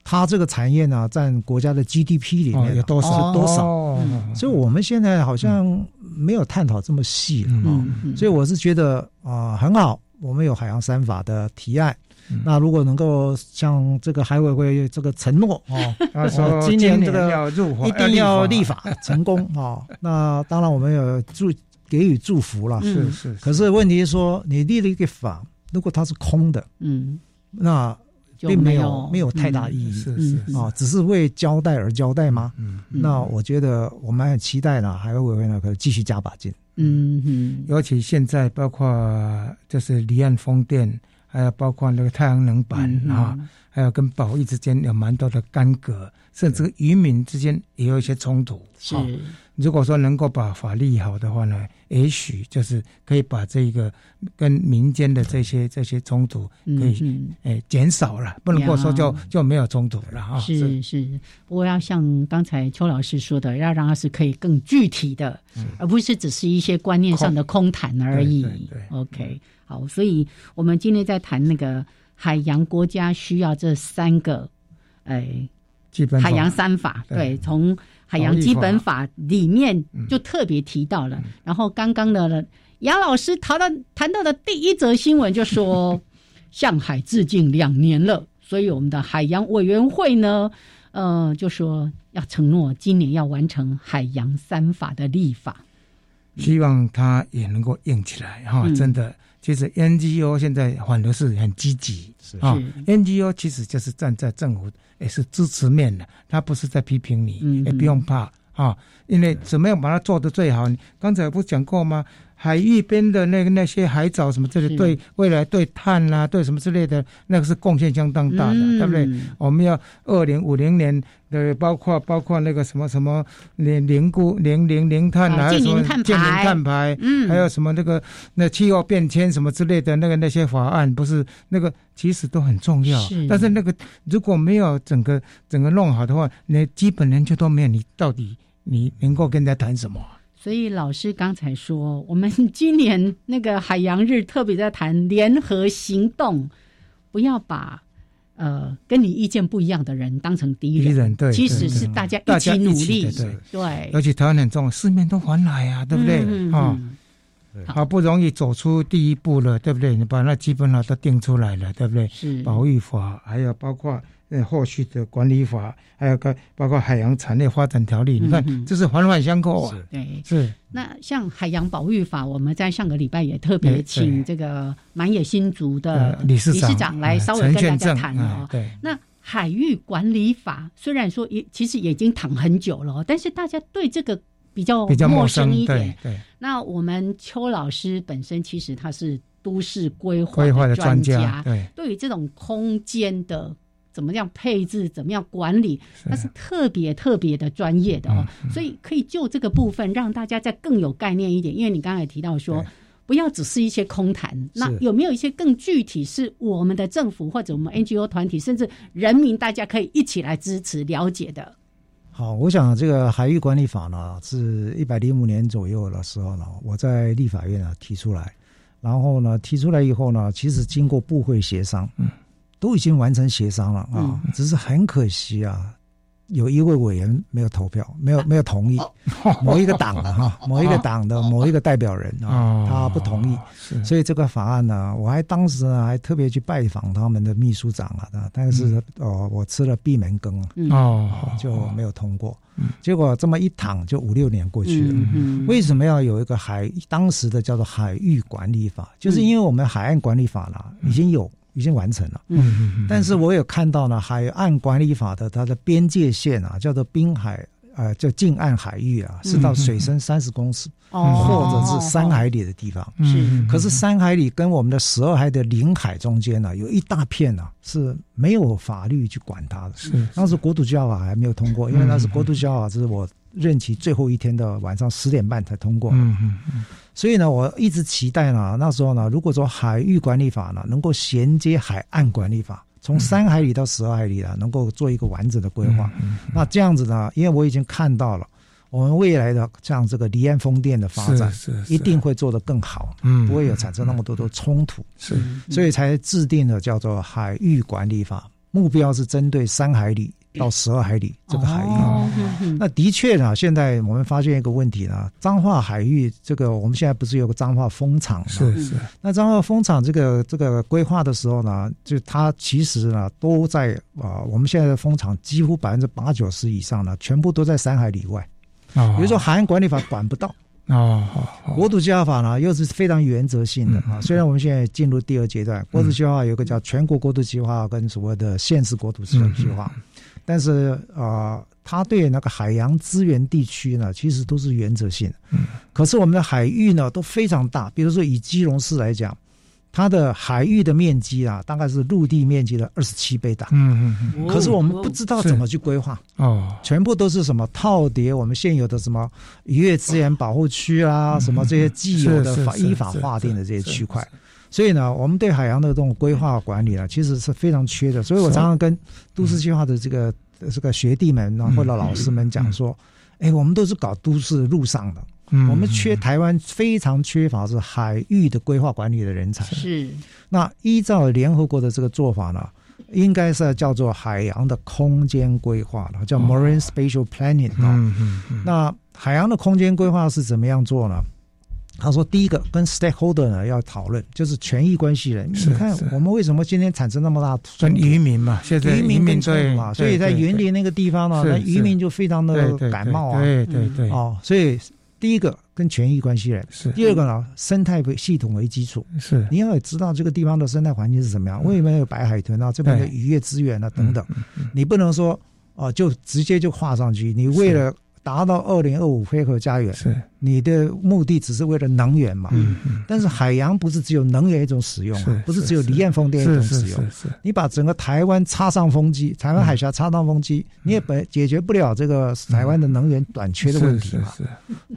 S5: 它这个产业呢，占国家的 GDP 里面
S2: 有多少
S5: 多少？所以我们现在好像没有探讨这么细啊、
S1: 嗯。嗯
S5: 所以我是觉得啊、很好，我们有海洋三法的提案。那如果能够像这个海委会这个承诺哦，
S2: 他说
S5: 哦今年这
S2: 今
S5: 个
S2: 要入
S5: 一定要立法成功哦。那当然我们有祝给予祝福了，
S2: 是是，
S5: 可是问题是说，你立了一个法，如果它是空的，
S1: 嗯，
S5: 那
S1: 就
S5: 并没有
S1: 没有
S5: 太大
S1: 嗯
S5: 意义，
S2: 是是
S1: 嗯
S5: 啊，只是为交代而交代吗？
S2: 嗯，
S5: 那我觉得我们很期待呢，海委会呢可以继续加把劲。
S1: 嗯嗯
S2: 尤其现在包括就是离岸风电，还有包括那个太阳能板
S1: 嗯
S2: 啊，还有跟保育之间有蛮多的干戈，甚至渔民之间也有一些冲突。
S1: 是
S2: 啊如果说能够把法律好的话呢，也许就是可以把这个跟民间的这些这些冲突可以
S1: 嗯。
S2: 诶减少了，不能够说就就没有冲突了啊。
S1: 是是，不过要像刚才邱老师说的，要让它是可以更具体的，而不是只是一些观念上的空谈而已。
S2: 对对对。
S1: OK，好，所以我们今天在谈那个海洋国家需要这三个，哎，
S2: 基本法。
S1: 海洋三法，
S2: 对。
S1: 对，从海洋基本法里面就特别提到了。然后刚刚的杨老师谈到谈到的第一则新闻就说，向海致敬两年了，所以我们的海洋委员会呢，呃，就说要承诺今年要完成海洋三法的立法。
S2: 希望它也能够硬起来哈、
S1: 嗯。
S2: 真的，其实 NGO 现在反而是很积极
S5: 是
S2: 啊
S1: 是
S2: ，NGO 其实就是站在政府也是支持面的，他不是在批评你，
S1: 嗯
S2: 也不用怕啊，因为怎么样把它做得最好？你刚才不讲过吗？海域边的那个那些海藻什么之类，对未来对碳啦、对什么之类的，那个是贡献相当大的，
S1: 嗯
S2: 对不对？我们要二零五零年的，包括包括那个什么什么零零固零零零碳
S1: 啊
S2: 还有什么
S1: 净零碳排，嗯
S2: 还有什么那个那气候变迁什么之类的那个那些法案，不是那个其实都很重要。
S1: 是
S2: 但是那个如果没有整个整个弄好的话，那基本人就都没有，你到底你能够跟人家谈什么？
S1: 所以老师刚才说，我们 今年那个海洋日特别在谈联合行动，不要把呃跟你意见不一样的人当成敌人，
S2: 敌人对
S1: 其实是大家一起努力，
S2: 的对。
S1: 对。
S2: 而且台湾很重要，四面都环来啊，对不对？
S1: 嗯
S2: 好不容易走出第一步了，对不对？你把那基本法都定出来了，对不对？
S1: 是。
S2: 保育法，还有包括呃后续的管理法，还有个包括海洋产业发展条例，你看
S1: 嗯
S2: 这是环环相扣啊。
S1: 对。
S2: 是
S1: 那像海洋保育法，我们在上个礼拜也特别
S2: 对
S1: 请这个满野新竹的
S2: 呃理事长
S1: 来
S2: 呃
S1: 稍微跟大家谈哦。
S2: 啊对
S1: 那海域管理法虽然说也其实已经躺很久了哦，但是大家对这个比较
S2: 比较陌生
S1: 生一点
S2: 对。对
S1: 那我们邱老师本身其实他是都市规划
S2: 规划的
S1: 专
S2: 专家对
S1: 对于这种空间的怎么样配置、怎么样管理，那是特别特别的专业的哦。
S2: 嗯
S1: 所以可以就这个部分让大家再更有概念一点，因为你刚才提到说。不要只是一些空谈，那有没有一些更具体是我们的政府或者我们 NGO 团体，甚至人民大家可以一起来支持了解的？
S5: 好，我想这个海域管理法呢，是一百零五年左右的时候呢，我在立法院啊提出来，然后呢提出来以后呢，其实经过部会协商，嗯，都已经完成协商了啊，只是很可惜啊。有一位委员没有投票，没有没有同意，某一个党的哈，某一个党的某一个代表人啊，他不同意，所以这个法案呢，我还当时呢还特别去拜访他们的秘书长啊，但是哦，我吃了闭门羹
S2: 啊，
S5: 就没有通过。结果这么一躺就五六年过去了。
S1: 嗯
S5: 为什么要有一个海当时的叫做海域管理法？就是因为我们海岸管理法呢已经有。已经完成了，
S2: 嗯嗯
S5: 但是我有看到呢，海岸管理法的它的边界线啊，叫做滨海，呃，叫近岸海域啊，是到水深三十公尺，
S1: 哦
S5: 或者是三海里的地方。
S1: 是
S5: 可是三海里跟我们的十二海的领海中间呢、有一大片呢、是没有法律去管它的。
S2: 是
S5: 当时国土交法还没有通过，因为那是国土交法，这是我任期最后一天的晚上十点半才通过。
S2: 嗯嗯嗯。
S5: 所以呢，我一直期待呢，那时候呢，如果说海域管理法呢能够衔接海岸管理法，从三海里到十二海里啊，能够做一个完整的规划。那这样子呢，因为我已经看到了，我们未来的像这个离岸风电的发展，
S2: 是
S5: 一定会做得更好，
S2: 嗯
S5: 不会有产生那么多的冲突。
S2: 是，
S5: 所以才制定了叫做海域管理法，目标是针对三海里到十二海里这个海域。那的确呢，现在我们发现一个问题呢，彰化海域这个我们现在不是有个彰化风场吗？
S2: 是是，
S5: 那彰化风场这个这个规划的时候呢，就它其实呢都在啊、我们现在的风场几乎百分之八九十以上呢，全部都在山海里外。
S2: 哦
S5: 比如说海岸管理法管不到，
S2: 哦，好好
S5: 国土计划法呢又是非常原则性的啊。虽然我们现在进入第二阶段，国土计划有一个叫全国国土计划跟所谓的县市国土计划，但是呃，它对那个海洋资源地区呢，其实都是原则性的。可是我们的海域呢都非常大，比如说以基隆市来讲，它的海域的面积啊，大概是陆地面积的二十七倍大。
S2: 嗯嗯嗯，
S5: 可是我们不知道怎么去规划。
S2: 哦，
S5: 全部都是什么套叠我们现有的什么渔业资源保护区啊，什么这些既有的法依法划定的这些区块。所以呢，我们对海洋的这种规划管理呢，其实是非常缺的。所以我常常跟都市计划的这个这个学弟们啊，或者老师们讲说，哎，我们都是搞都市路上的，
S2: 嗯。
S5: 我们缺台湾非常缺乏是海域的规划管理的人才。
S1: 是，
S5: 那依照联合国的这个做法呢，应该是叫做海洋的空间规划了，叫 Marine Spatial Planning 啊、
S2: 嗯嗯嗯，
S5: 那海洋的空间规划是怎么样做呢？他说，第一个跟 stakeholder 呢要讨论，就是权益关系人。你看我们为什么今天产生那么大
S2: 跟渔民嘛，现在
S5: 渔民跟冲嘛，所以在
S2: 对
S5: 园林那个地方呢，那渔民就非常的感冒啊。
S2: 对对对，
S5: 哦，所以第一个跟权益关系人，
S2: 是。
S5: 第二个呢，生态为系统为基础。
S2: 是。
S5: 你要知道这个地方的生态环境是怎么样，为什么有白海豚啊，这边的渔业资源啊等等，你不能说哦、就直接就画上去。你为了达到二零二五飞鹤家园，
S2: 是
S5: 你的目的只是为了能源嘛。
S2: 嗯嗯
S5: 但是海洋不是只有能源一种使用啊，不是
S2: 是
S5: 只有离岸风电一种使用
S2: 是。是，
S5: 你把整个台湾插上风机，台湾海峡插上风机，你也本解决不了这个台湾的能源短缺的问题嘛。
S2: 是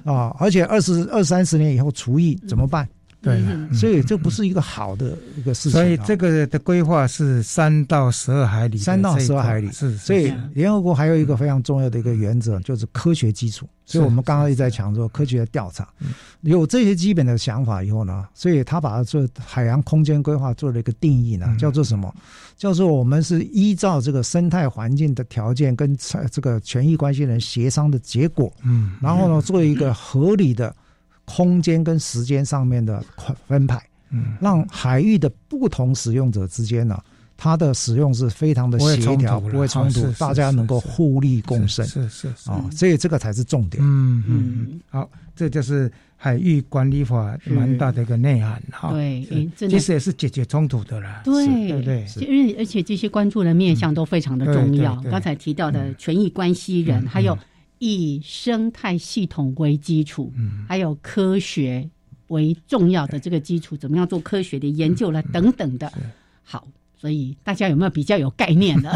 S5: 啊，而且二十二三十年以后厨艺怎么办？
S2: 对
S1: 嗯
S5: 所以这不是一个好的一个事情啊。
S2: 所以这个的规划是三到十二海里
S5: 三到十二海里
S2: 是，
S5: 所以联合国还有一个非常重要的一个原则，就是科学基础。所以我们刚刚一直在强调科学的调查，有这些基本的想法以后呢，所以他把它做海洋空间规划做了一个定义呢，叫做什么？叫做我们是依照这个生态环境的条件跟这个权益关系人协商的结果，
S2: 嗯，
S5: 然后呢，做一个合理的空间跟时间上面的分派，
S2: 嗯，
S5: 让海域的不同使用者之间呢，它的使用是非常的协调，不会冲突大家能够互利共生
S2: 是是是
S5: 啊，所以这个才是重点。
S2: 嗯嗯嗯，好，这就是海域管理法蛮大的一个内涵哈。
S1: 对
S2: 其实也是解决冲突的啦。
S1: 对
S2: 对不对？
S1: 就因为而且这些关注的面向都非常的重要。刚才提到的权益关系人，还有以生态系统为基础，还有科学为重要的这个基础，怎么样做科学的研究了等等的。好，所以大家有没有比较有概念的？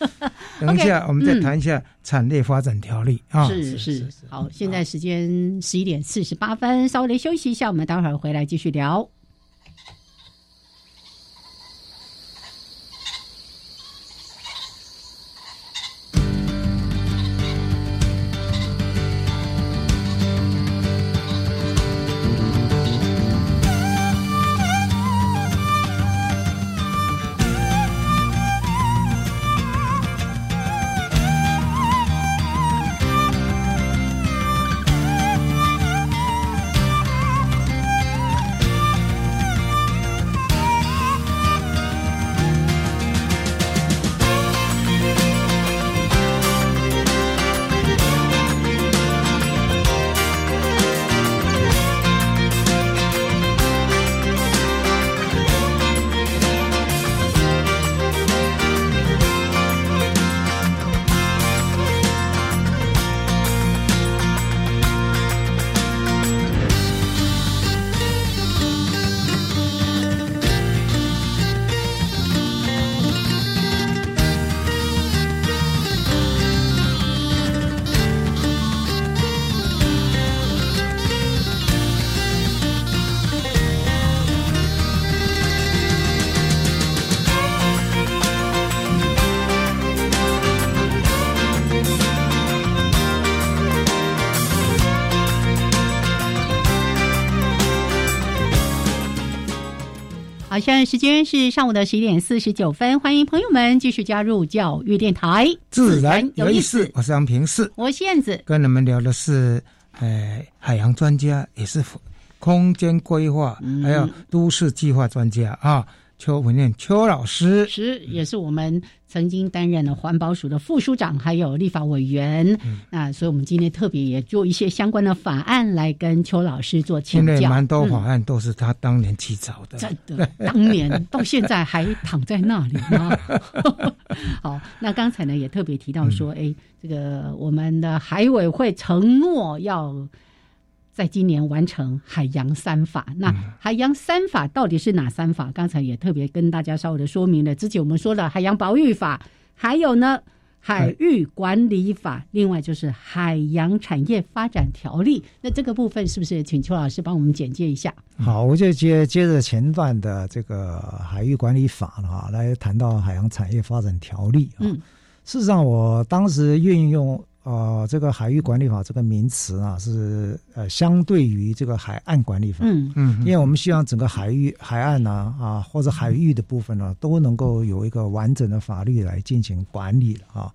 S2: 等一下我们再
S1: 嗯
S2: 谈一下产业发展条例啊。
S1: 是是，好，现在时间十一点四十八分，稍微的休息一下，我们待会儿回来继续聊。好，现在时间是上午的十一点四十九分，欢迎朋友们继续加入教育电台，
S2: 自然有意思。我是杨平四，
S1: 我是燕子，
S2: 跟你们聊的是，呃，海洋专家，也是空间规划，还有都市计划专家啊。邱文念邱老师
S1: 是也是我们曾经担任了环保署的副署长，还有立法委员。那所以我们今天特别也做一些相关的法案来跟邱老师做请教。
S2: 蛮多法案都是他当年起草的，
S1: 真的，当年到现在还躺在那里吗？好，那刚才呢也特别提到说，哎，这个我们的海委会承诺要。在今年完成海洋三法，那海洋三法到底是哪三法？刚才也特别跟大家稍微的说明了。之前我们说了海洋保育法，还有呢海域管理法，另外就是海洋产业发展条例。那这个部分是不是请邱老师帮我们简介一下？
S5: 好，我就接接着前段的这个海域管理法啊，来谈到海洋产业发展条例啊。事实上，我当时运用。呃，这个海域管理法这个名词啊，是呃相对于这个海岸管理法，
S1: 嗯嗯，
S5: 因为我们希望整个海域、海岸呢啊或者海域的部分呢，都能够有一个完整的法律来进行管理啊。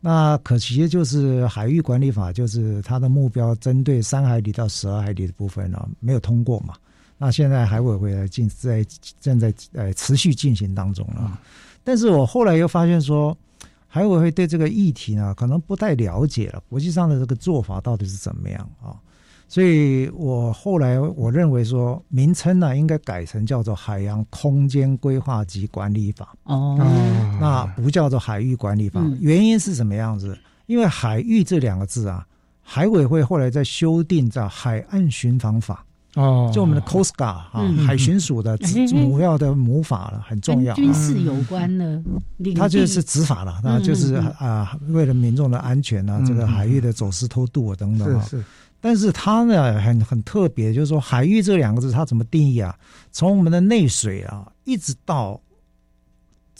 S5: 那可惜就是海域管理法，就是它的目标针对三海里到十二海里的部分呢，没有通过嘛。那现在海委会进在正在呃持续进行当中了，但是我后来又发现说。海委会对这个议题呢，可能不太了解了，国际上的这个做法到底是怎么样啊？所以我后来我认为说，名称呢应该改成叫做《海洋空间规划及管理法》
S1: 哦，
S5: 那不叫做《海域管理法》。原因是什么样子？因为“海域”这两个字啊，海委会后来在修订叫《海岸巡防法》。
S2: 哦，
S5: 就我们的 Coast Guard 啊，海巡署的主要的母法了，很重要。
S1: 军事有关的，
S5: 它就是执法了，那就是啊，为了民众的安全啊，这个海域的走私偷渡啊等等啊。
S2: 是是。
S5: 但是它呢，很很特别，就是说海域这两个字，它怎么定义啊？从我们的内水啊，一直到。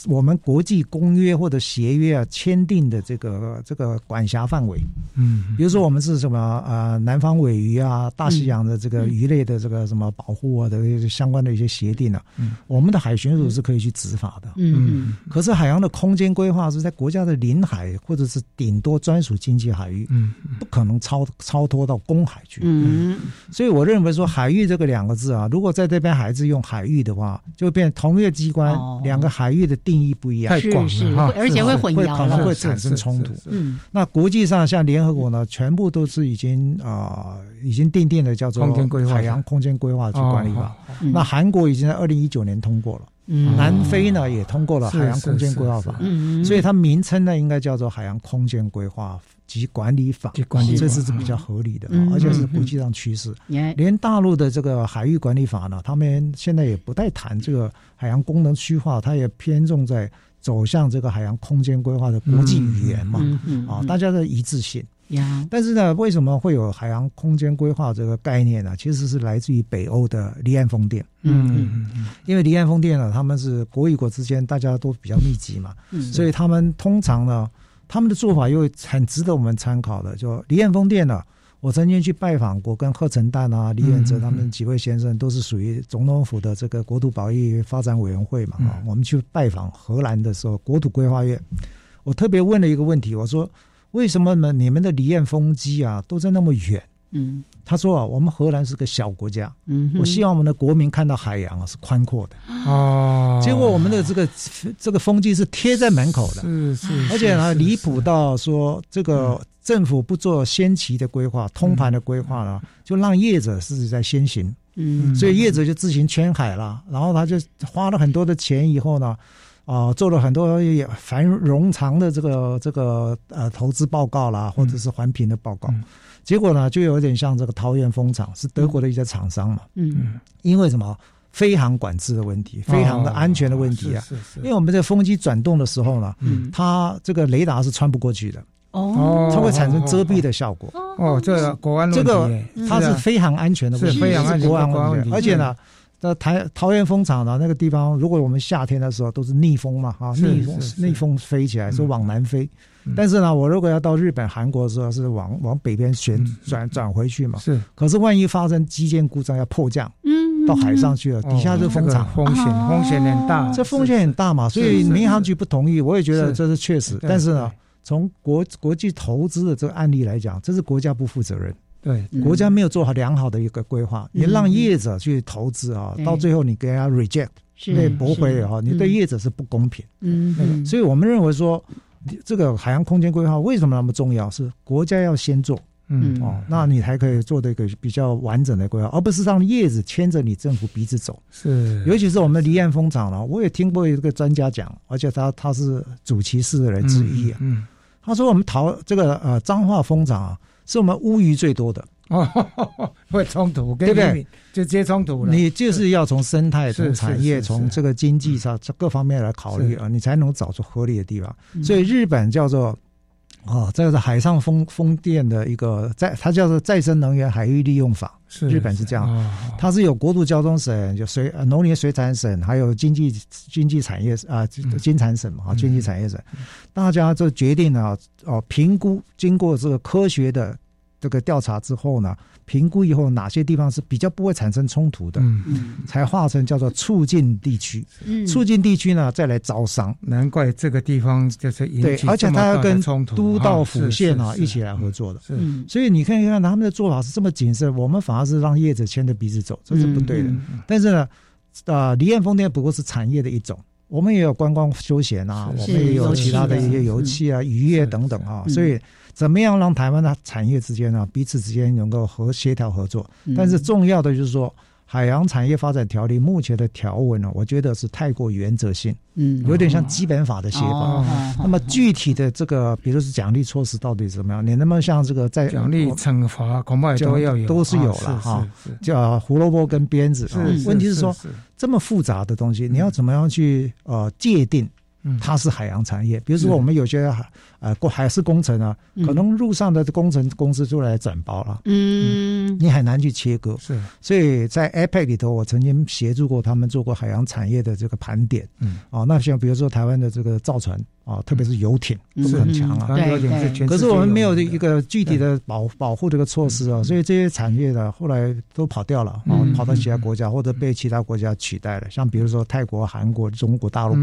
S5: 我们国际公约或者协约啊签订的这个这个管辖范围，
S2: 嗯，
S5: 比如说我们是什么呃南方尾鱼啊大西洋的这个鱼类的这个什么保护啊的相关的一些协定啊，嗯，我们的海巡署是可以去执法的，
S1: 嗯，
S5: 可是海洋的空间规划是在国家的领海或者是顶多专属经济海域，
S2: 嗯，
S5: 不可能超超脱到公海去，
S1: 嗯，
S5: 所以我认为说海域这个两个字啊，如果在这边还是用海域的话，就变同一个机关两个海域的。定义不一样，
S2: 太广了，
S1: 而且会混淆
S5: 可能会产生冲突。
S1: 嗯，
S5: 那国际上像联合国呢，全部都是已经啊，已经定定的叫做海洋空间规划去管理法。那韩国已经在二零一九年通过了，南非呢也通过了海洋空间规划法。
S1: 嗯
S5: 所以它名称呢应该叫做海洋空间规划及管理法，这是是比较合理的，而且是国际上趋势。连大陆的这个海域管理法呢，他们现在也不太谈这个。海洋功能区划，它也偏重在走向这个海洋空间规划的国际语言嘛，啊，大家的一致性。但是呢，为什么会有海洋空间规划这个概念呢？其实是来自于北欧的离岸风电。
S2: 嗯，
S5: 因为离岸风电呢，他们是国与国之间大家都比较密集嘛，所以他们通常呢，他们的做法又很值得我们参考的。就李彦峰电呢。我曾经去拜访过，跟贺成旦啊、李远哲他们几位先生，都是属于总统府的这个国土保育发展委员会嘛。啊，我们去拜访荷兰的时候，国土规划院，我特别问了一个问题，我说：为什么呢？你们的李彦峰机啊，都在那么远？
S1: 嗯，
S5: 他说啊，我们荷兰是个小国家，
S1: 嗯，
S5: 我希望我们的国民看到海洋啊是宽阔的。
S2: 哦，
S5: 结果我们的这个这个风机是贴在门口的，
S2: 是是，
S5: 而且呢，离谱到说这个。政府不做先期的规划、通盘的规划了，就让业者是在先行，
S1: 嗯，
S5: 所以业者就自行圈海了，然后他就花了很多的钱，以后呢，啊，做了很多繁冗长的这个这个呃投资报告啦，或者是环评的报告，结果呢，就有点像这个桃园风场，是德国的一些厂商嘛，
S1: 嗯，
S5: 因为什么？飞航管制的问题，飞航的安全的问题啊，
S2: 是是，
S5: 因为我们在风机转动的时候呢，
S1: 嗯，
S5: 它这个雷达是穿不过去的。
S1: 哦，
S5: 它会产生遮蔽的效果。
S2: 哦，这个国安
S5: 这个它是飞航安全的问题，
S2: 飞航安全
S5: 国安
S2: 问题。
S5: 而且呢，在台桃园风场呢那个地方，如果我们夏天的时候都是逆风嘛，哈，逆风逆风飞起来是往南飞。但是呢，我如果要到日本、韩国的时候，是往往北边旋转转回去嘛。
S2: 是。
S5: 可是万一发生机件故障要迫降，
S1: 嗯，
S5: 到海上去了，底下是风场，
S2: 风险风险很大，
S5: 这风险很大嘛，所以民航局不同意，我也觉得这是确实，但是呢，从国国际投资的这个案例来讲，这是国家不负责任。
S2: 对，
S5: 国家没有做好良好的一个规划，你让业者去投资啊，到最后你给他 reject，被驳回啊，你对业者是不公平。
S1: 嗯，
S5: 所以我们认为说，这个海洋空间规划为什么那么重要？是国家要先做，
S2: 嗯
S5: 哦，那你才可以做的一个比较完整的规划，而不是让叶子牵着你政府鼻子走。
S2: 是，
S5: 尤其是我们离岸风场了，我也听过一个专家讲，而且他他是主骑士的人之一啊，
S2: 嗯，
S5: 他说我们桃这个呃彰化风场啊。是我们乌鱼最多的
S2: 哦，会冲突，对不对？就直接冲突了。
S5: 你就是要从生态、从产业、从这个经济上这各方面来考虑啊，你才能找出合理的地方。所以日本叫做哦，这个是海上风风电的一个再，它叫做再生能源海域利用法。
S2: 是
S5: 日本是这样，它是有国土交通省、就水农林水产省，还有经济经济产业啊，经产省嘛，啊，经济产业省，大家就决定了哦，评估经过这个科学的这个调查之后呢，评估以后哪些地方是比较不会产生冲突的，
S2: 嗯，
S5: 才划成叫做促进地区。促进地区呢，再来招商。
S2: 难怪这个地方就是
S5: 对，而且他要跟都道府县啊一起来合作的。
S2: 是，
S5: 所以你看一看他们的做法是这么谨慎，我们反而是让业者牵着鼻子走，这是不对的。但是呢，啊，离岸风电不过是产业的一种。我们也有观光休闲啊，我们也有其他的一些油气啊、渔业等等啊，所以怎么样让台湾的产业之间呢，彼此之间能够和协调合作？但是重要的就是说，海洋产业发展条例目前的条文呢，我觉得是太过原则性，
S1: 嗯，
S5: 有点像基本法的写法。那么具体的这个，比如是奖励措施到底怎么样？你能不能像这个在
S2: 奖励惩罚恐怕都要有，
S5: 都是有了哈，叫胡萝卜跟鞭子。问题是说。这么复杂的东西，你要怎么样去呃界定它是海洋产业？比如说我们有些海呃过海事工程啊，可能路上的工程公司就来整包了，
S1: 嗯，
S5: 你很难去切割。
S2: 是，
S5: 所以在 APEC 里头，我曾经协助过他们做过海洋产业的这个盘点。
S2: 嗯，
S5: 哦，那像比如说台湾的这个造船啊，特别是游艇是很强啊，
S2: 游艇是全
S5: 可是我们没有一个具体的保保护这个措施啊，所以这些产业呢后来都跑掉了，啊，跑到其他国家或者被其他国家取代了。像比如说泰国、韩国、中国大陆，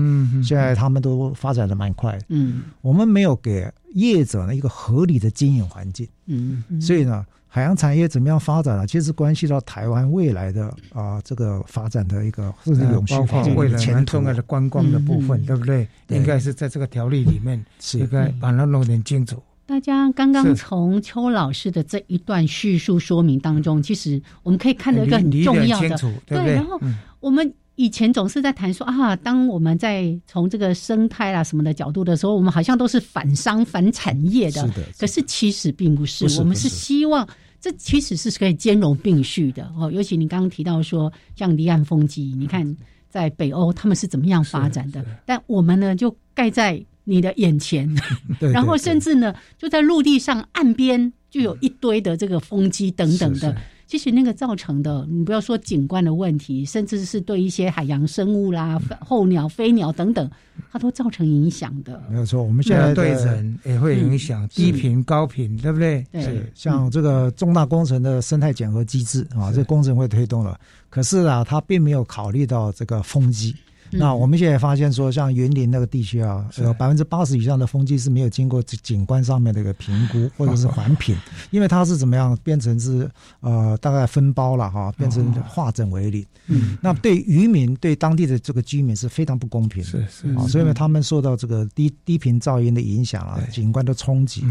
S5: 现在他们都发展的蛮快。
S1: 嗯，
S5: 我们没有给业者呢一个合理的经营环境。
S1: 嗯，
S5: 所以呢，海洋产业怎么样发展呢？其实关系到台湾未来的啊这个发展的一个或者永续发展
S2: 未来
S5: 前
S2: 重要的观光的部分，对不对？应该是在这个条例里面，应该把它弄点清楚。
S1: 大家刚刚从邱老师的这一段叙述说明当中，其实我们可以看到一个很重要的，
S2: 对，
S1: 然后我们。以前总是在谈说啊，当我们在从这个生态啊什么的角度的时候，我们好像都是反商反产业的。
S5: 是的。
S1: 可是其实并不是，我们是希望这其实是可以兼容并蓄的哦。尤其你刚刚提到说，像离岸风机，你看在北欧他们是怎么样发展的？但我们呢，就盖在你的眼前，然后甚至呢，就在陆地上岸边就有一堆的这个风机等等的。其实那个造成的，你不要说景观的问题，甚至是对一些海洋生物啦、候鸟、飞鸟等等，它都造成影响的。
S5: 没有错，我们现在
S2: 对人也会影响，低频、高频，对不对？
S1: 对，
S5: 像这个重大工程的生态检核机制啊，这工程会推动了，可是啊，它并没有考虑到这个风机。那我们现在发现说，像云林那个地区啊，有百分之八十以上的风机是没有经过景观上面的一个评估或者是环评，因为它是怎么样变成是呃大概分包了哈，变成化整为零。
S2: 嗯，
S5: 那对渔民对当地的这个居民是非常不公平的，
S2: 是是
S5: 啊，所以呢，他们受到这个低低频噪音的影响啊，景观的冲击。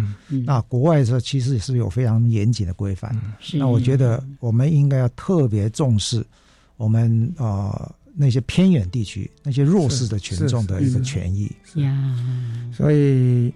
S5: 那国外是其实是有非常严谨的规范。那我觉得我们应该要特别重视我们呃。那些偏远地区、那些弱势的群众的一个权益。
S1: 呀，
S2: 所以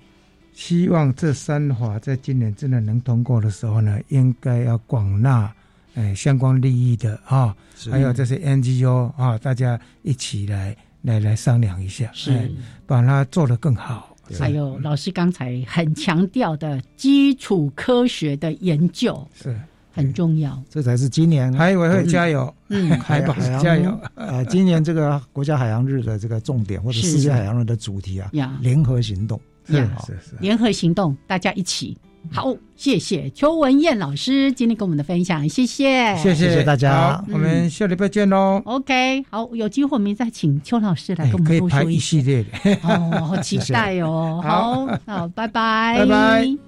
S2: 希望这三法在今年真的能通过的时候呢，应该要广纳哎相关利益的啊，还有这些 NGO 啊，大家一起来来来商量一下，
S1: 是。
S2: 把它做得更好。
S1: 还有老师刚才很强调的基础科学的研究。
S2: 是。
S1: 很重要，
S5: 这才是今年
S2: 海委会加油，
S1: 嗯，
S5: 海
S2: 保加油。
S5: 呃，今年这个国家海洋日的这个重点，或者世界海洋日的主题啊，联合行动，
S2: 是是是，
S1: 联合行动，大家一起。好，谢谢邱文燕老师今天跟我们的分享，谢谢，
S2: 谢
S5: 谢。大家，
S2: 我们下礼拜见喽。
S1: OK，好，有机会我们再请邱老师来跟我们多说些
S2: 系列的。
S1: 哦，好期待哦。好，好，拜拜，
S2: 拜拜。